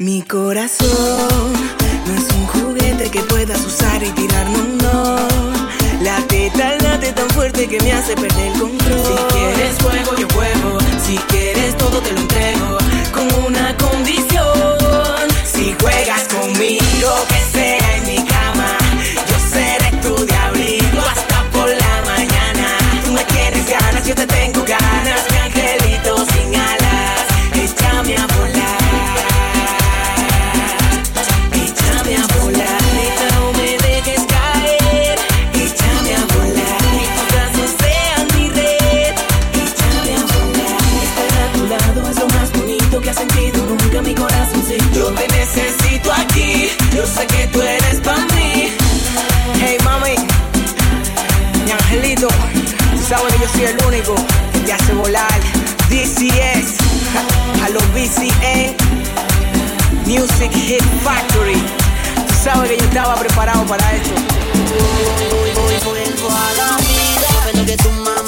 Mi corazón no es un juguete que puedas usar y tirar, no, no. Late tan late tan fuerte que me hace perder el control. Si quieres juego, yo juego. Si quieres todo, te lo entrego. Con una condición: si juegas conmigo, que sea. algo que te hace volar. DCS, a los BCN, Music Hit Factory. Tú sabes que yo estaba preparado para esto. Hoy, hoy, hoy, vuelvo a la vida. que tu mamá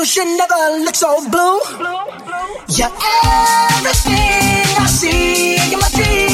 you should never look so blue. blue, blue. You're everything I see in my dreams.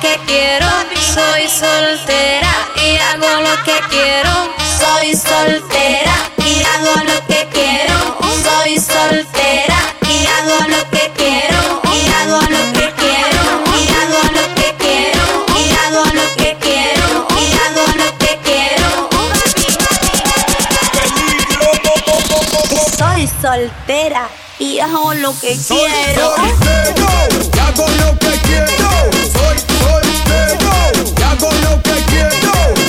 quiero, soy soltera y hago lo que quiero, soy soltera y hago lo que quiero, soy soltera y hago lo que quiero, y hago lo que quiero, y hago lo que quiero, y hago lo que quiero, y hago lo que quiero. Soy soltera y hago lo que quiero. Soy soltero, hago lo que quiero. respeito. E agora eu que quero.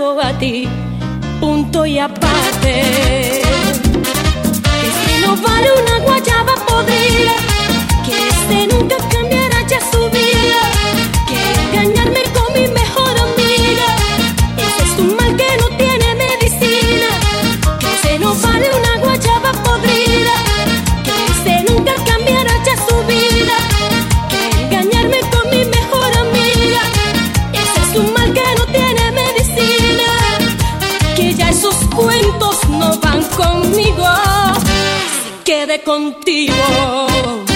a ti, punto y aparte. Que si no vale una guayaba podrida, que este nunca contigo.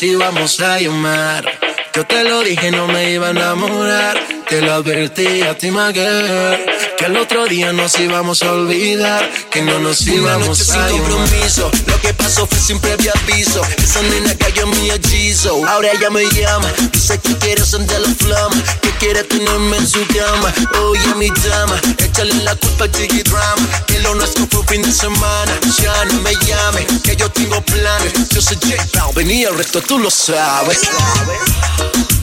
Nos íbamos a llamar. Yo te lo dije, no me iba a enamorar. Te lo advertí a ti, my. Que al otro día nos íbamos a olvidar. Que no nos Una íbamos noche sin a llamar. compromiso, lo que pasó fue sin previo aviso. Esa nena cayó en mi hechizo. Ahora ella me llama, dice que quiere encender la flama, que quiere tenerme en su cama. Oye, mi dama, échale la culpa al chiqui drama. Que lo nuestro fue fin de semana. Ya no me llame, que yo tengo planes. Yo soy J y el resto tú lo sabes.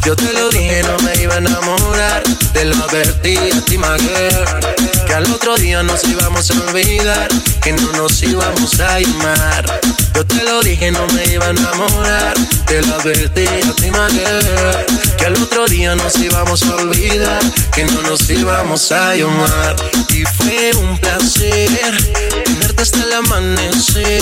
Yo te lo dije, no me iba a enamorar. Te lo advertí a ti, my girl. Que al otro día nos íbamos a olvidar. Que no nos íbamos a llamar. Yo te lo dije, no me iba a enamorar. Te lo advertí a ti, girl. Que al otro día nos íbamos a olvidar. Que no nos íbamos a llamar. Y fue un placer tenerte hasta el amanecer.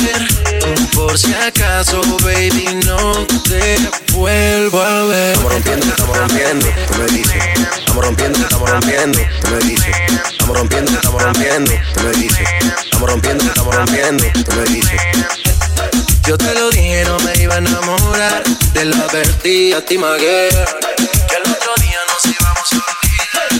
Por si acaso, baby, no te vuelvo a ver. Estamos rompiendo, estamos rompiendo, tú me dices. Estamos rompiendo, estamos rompiendo, tú me dices. Estamos rompiendo, estamos rompiendo, tú me dices. Estamos rompiendo, estamos rompiendo, tú me dices. Yo te lo dije, no me iba a enamorar. Te lo advertí a ti. Que al otro día nos íbamos a olvidar.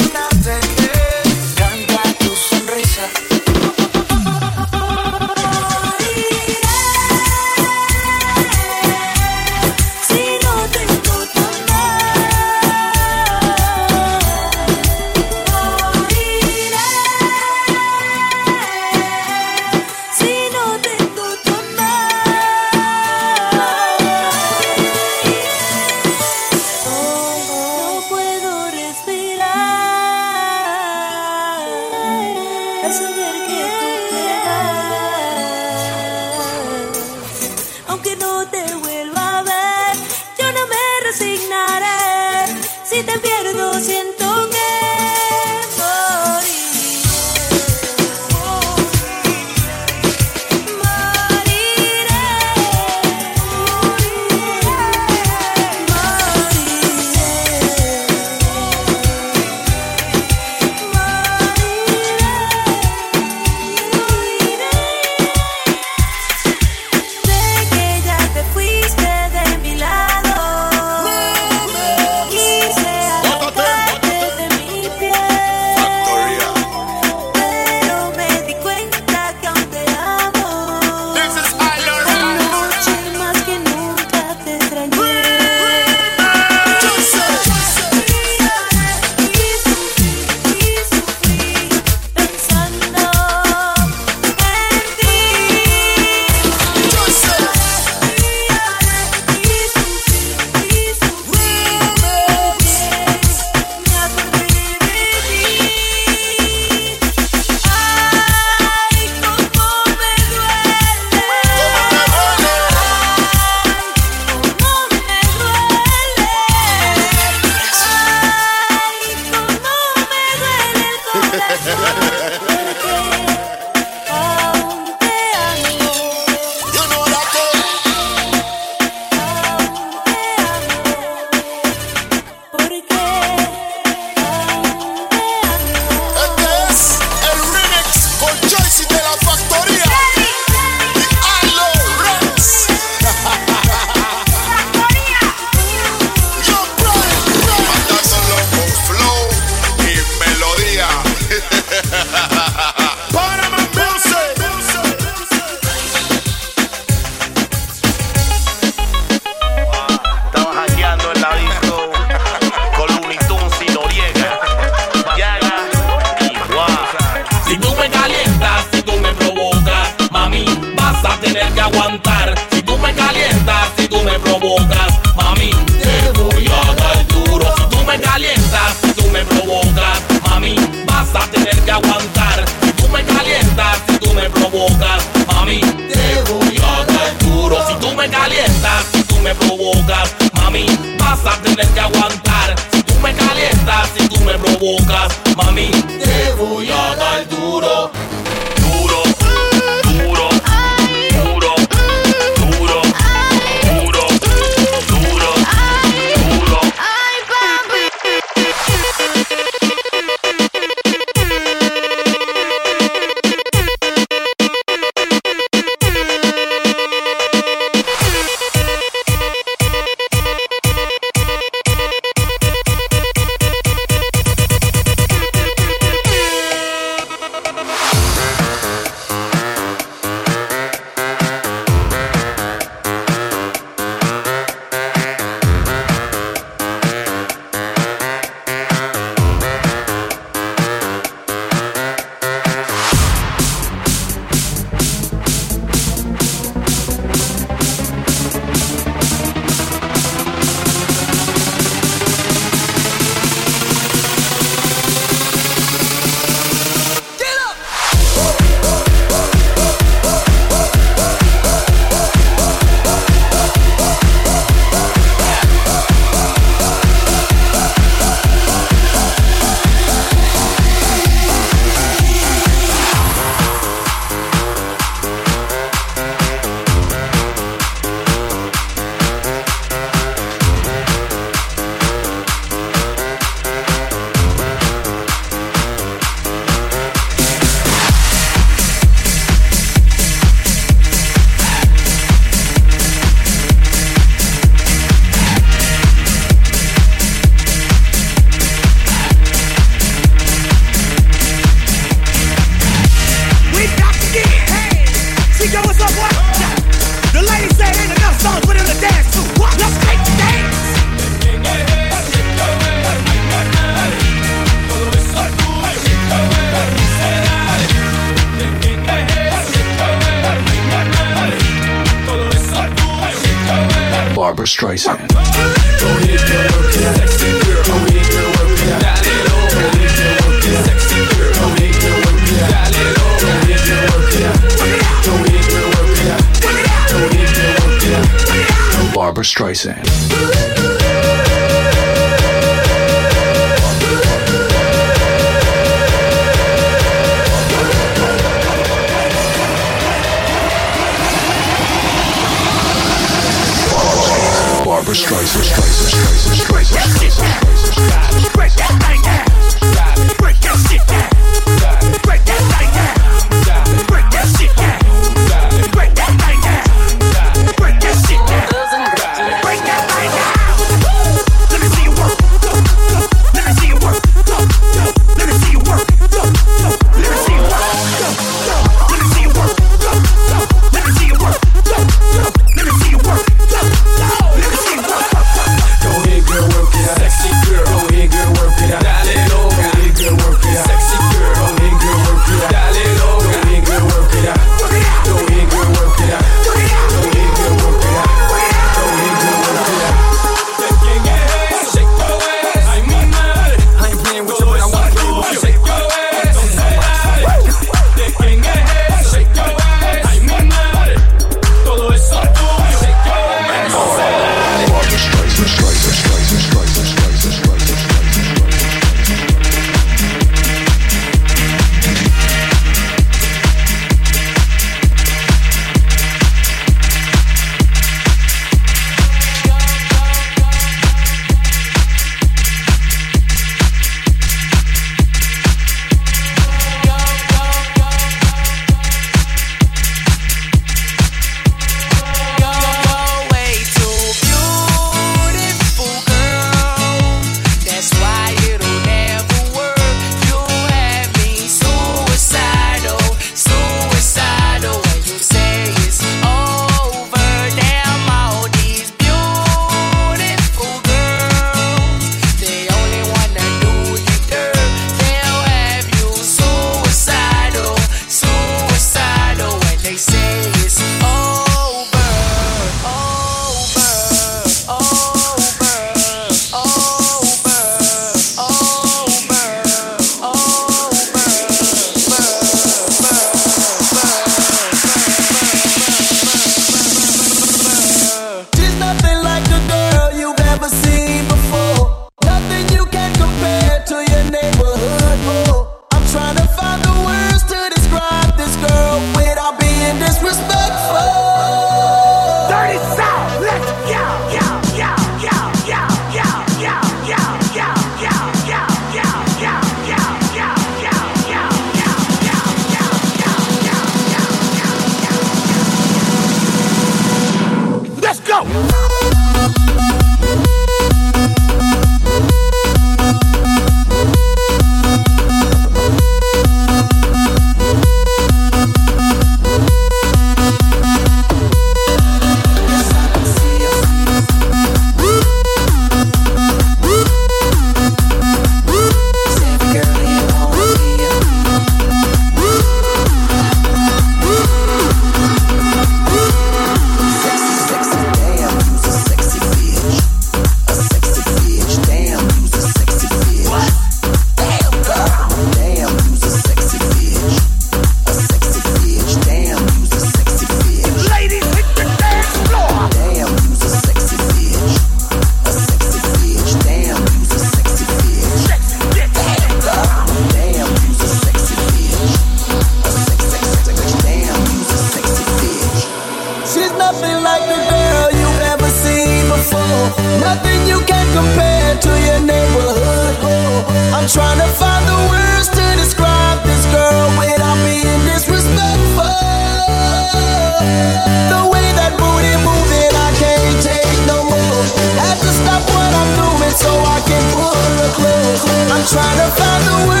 Trying to find the words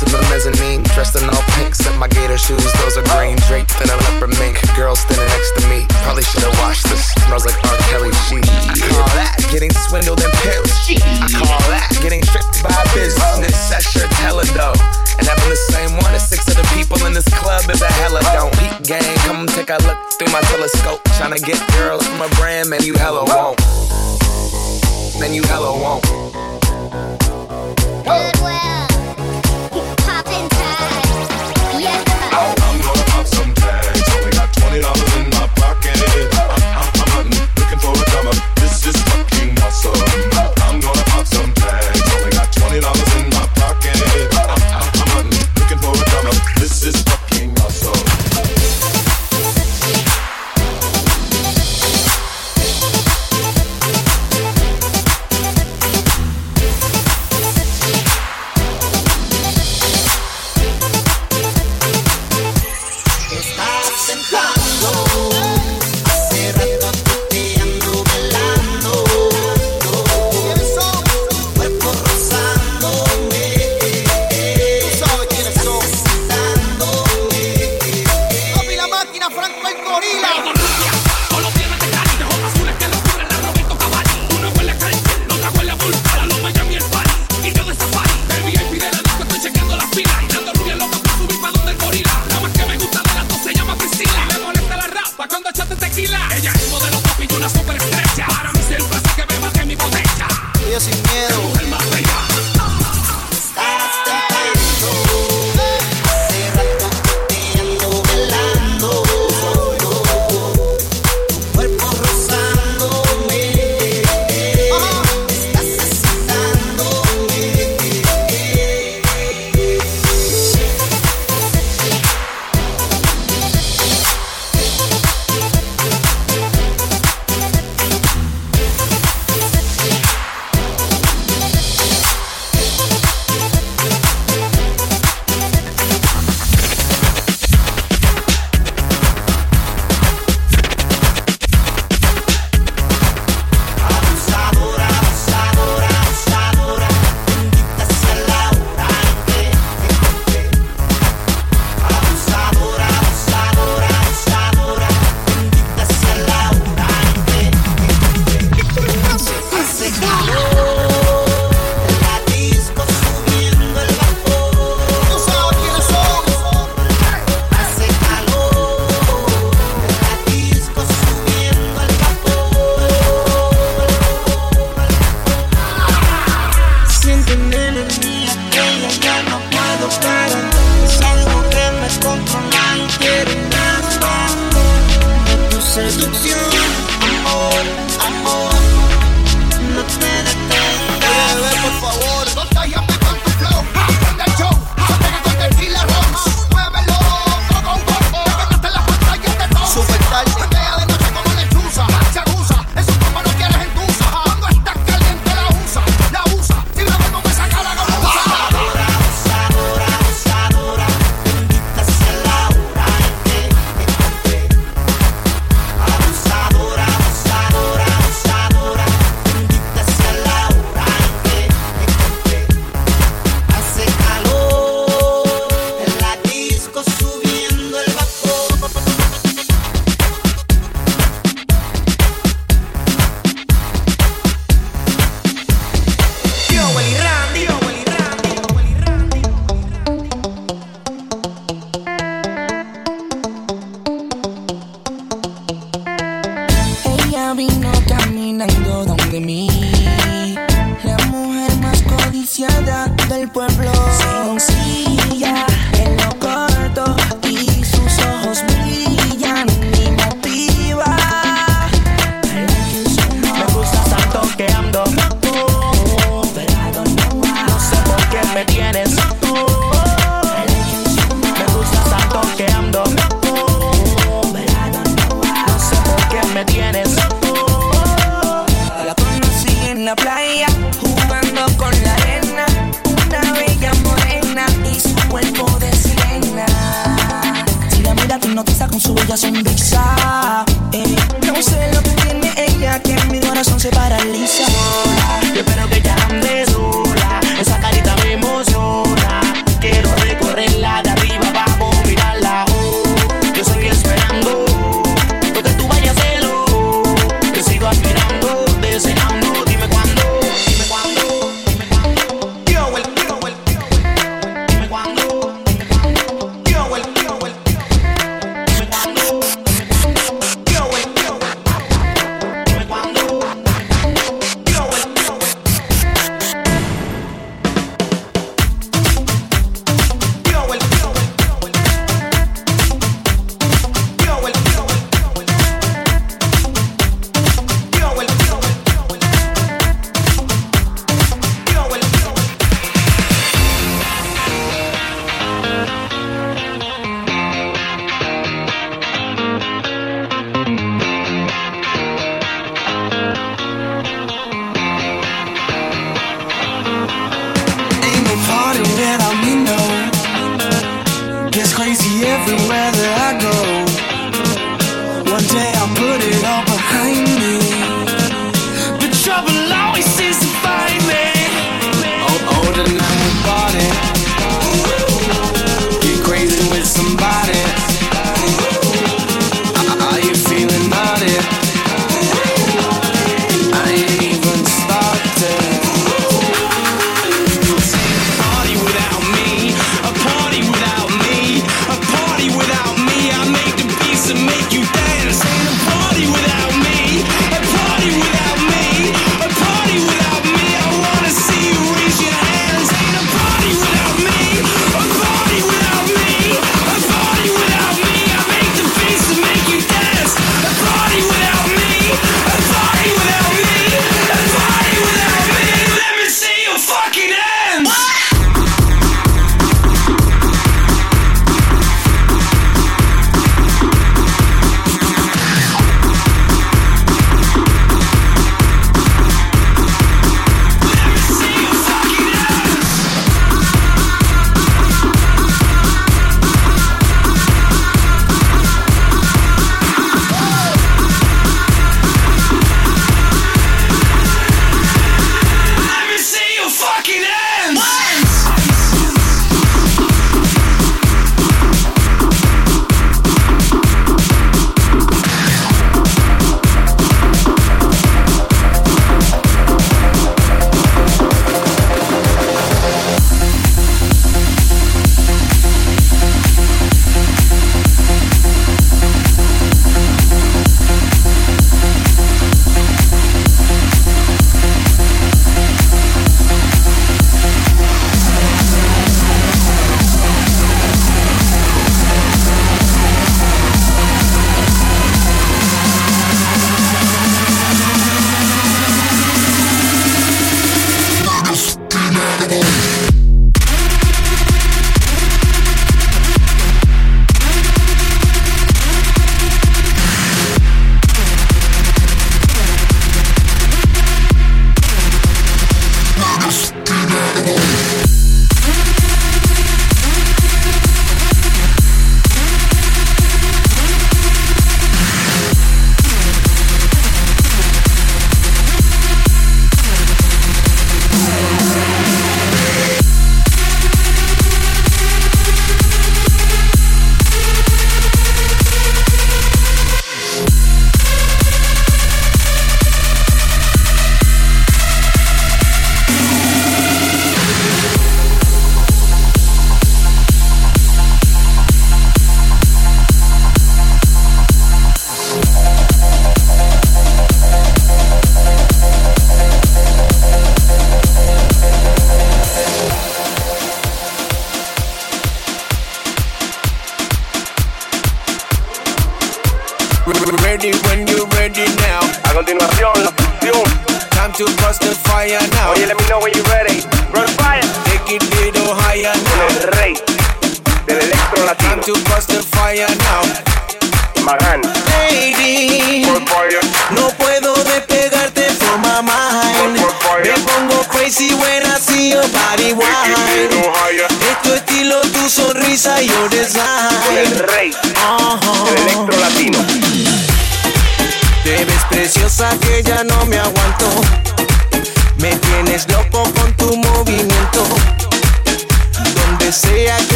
to the mezzanine, dressed in all pink. Set my gator shoes, those are green draped in a leopard mink. Girl standing next to me, probably should've washed this. Smells like R. Kelly sheet. I call that getting swindled and pillaged. I call that getting tricked by business. That sure teller though. And having the same one as six other people in this club is a hella don't. Peep gang, come take a look through my telescope. Tryna get girls from a brand, man, you hella won't. Man, you hella won't. Goodwill.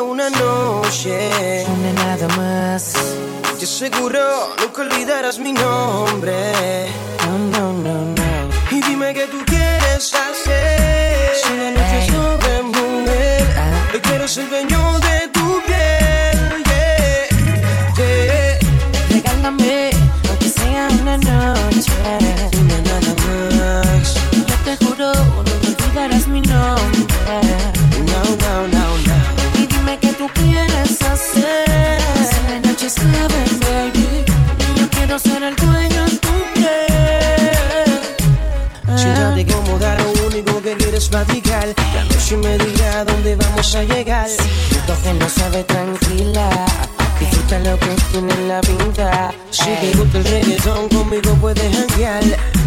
Una noche. Una nada más. Yo seguro nunca olvidarás mi nombre. No, no, no, no. Y dime qué tú quieres hacer. Si la noche es sobre mujer, hoy quiero ser dueño vamos a llegar. Entonces no sabe tranquila. Disfruta lo que tiene en la vida. Si te gusta el reggaetón, conmigo puedes janguear.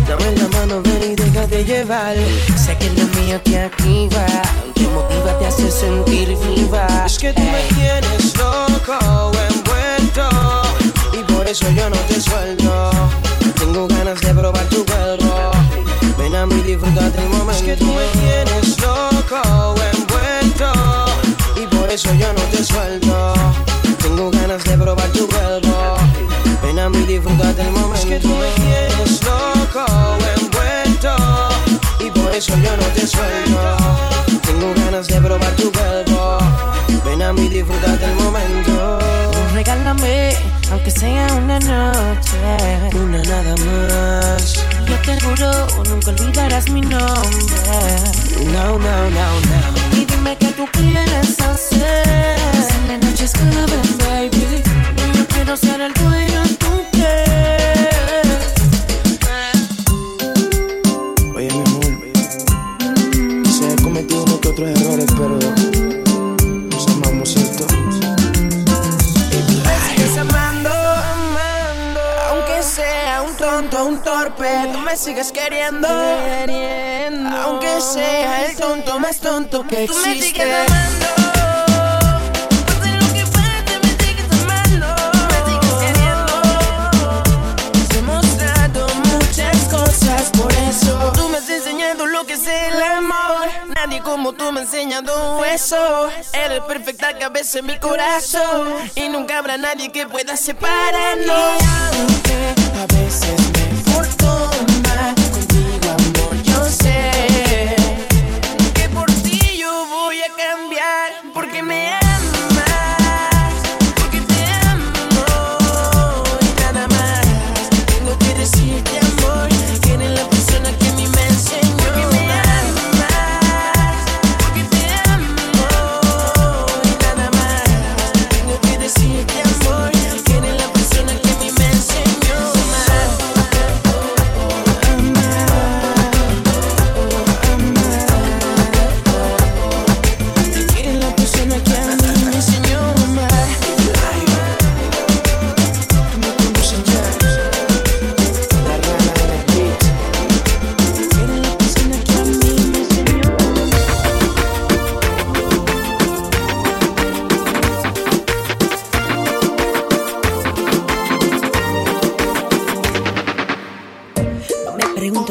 Dame la mano, ven y déjate llevar. Sé que lo mío te activa, te motiva, te hace sentir viva. Es que tú me tienes loco, envuelto. Y por eso yo no te suelto. Tengo ganas de probar tu cuerpo. Ven a mí, disfrútate el momento. Es que tú me tienes loco, eso yo no te suelto. Tengo ganas de probar tu cuerpo. Ven a mí, disfrútate el momento. Es que tú me tienes loco, envuelto. Y por eso yo no te suelto. Tengo ganas de probar tu cuerpo. Ven a mí, disfrútate el momento. Regálame, aunque sea una noche. Una nada más. Yo te juro, nunca olvidarás mi nombre. No, no, no, no. Y dime qué tú quieres. Joven, baby. Yo quiero ser el dueño de tu piel. Oye, mi amor. Se he cometido unos que otros errores, pero nos amamos, ¿cierto? Me sigues amando, aunque sea un tonto, un torpe, tú me sigues queriendo, aunque sea el tonto más tonto que Tú me existe. sigues amando. Es el amor. Nadie como tú me ha enseñado eso. Eres perfecta cabeza en mi corazón y nunca habrá nadie que pueda separarnos. Aunque a veces me porto mal contigo, amor, yo sé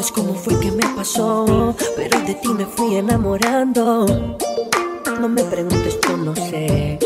preguntes cómo fue que me pasó, pero de ti me fui enamorando. No me preguntes, yo no sé.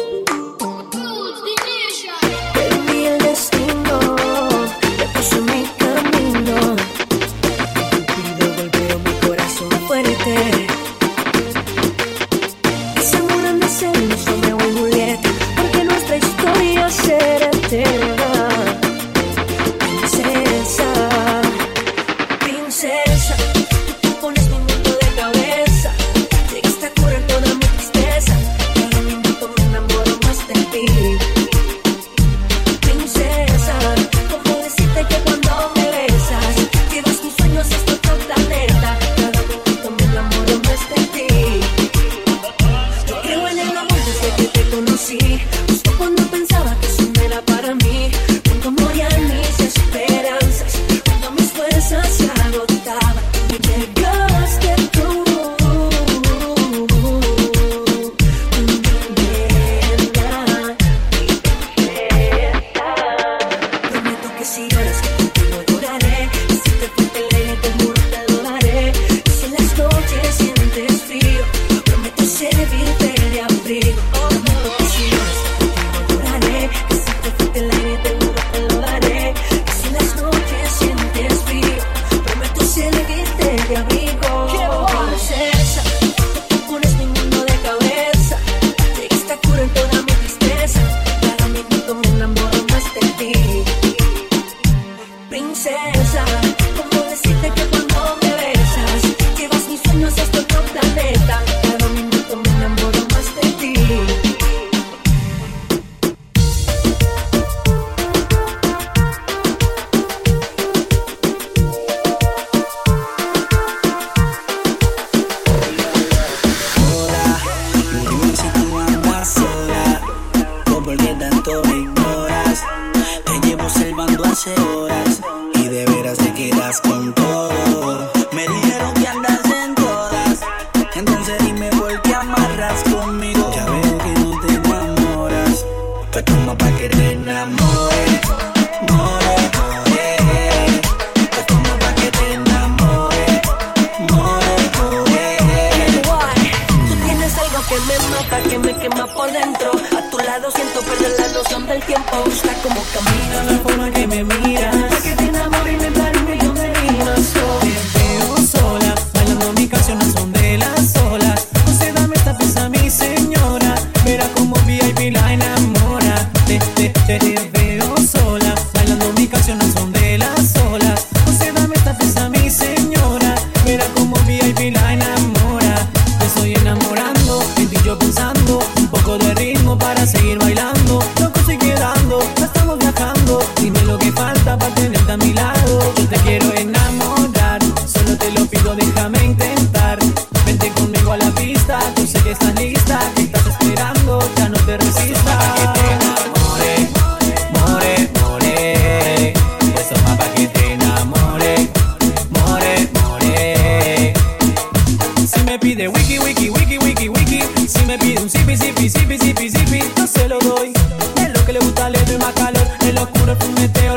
Calor En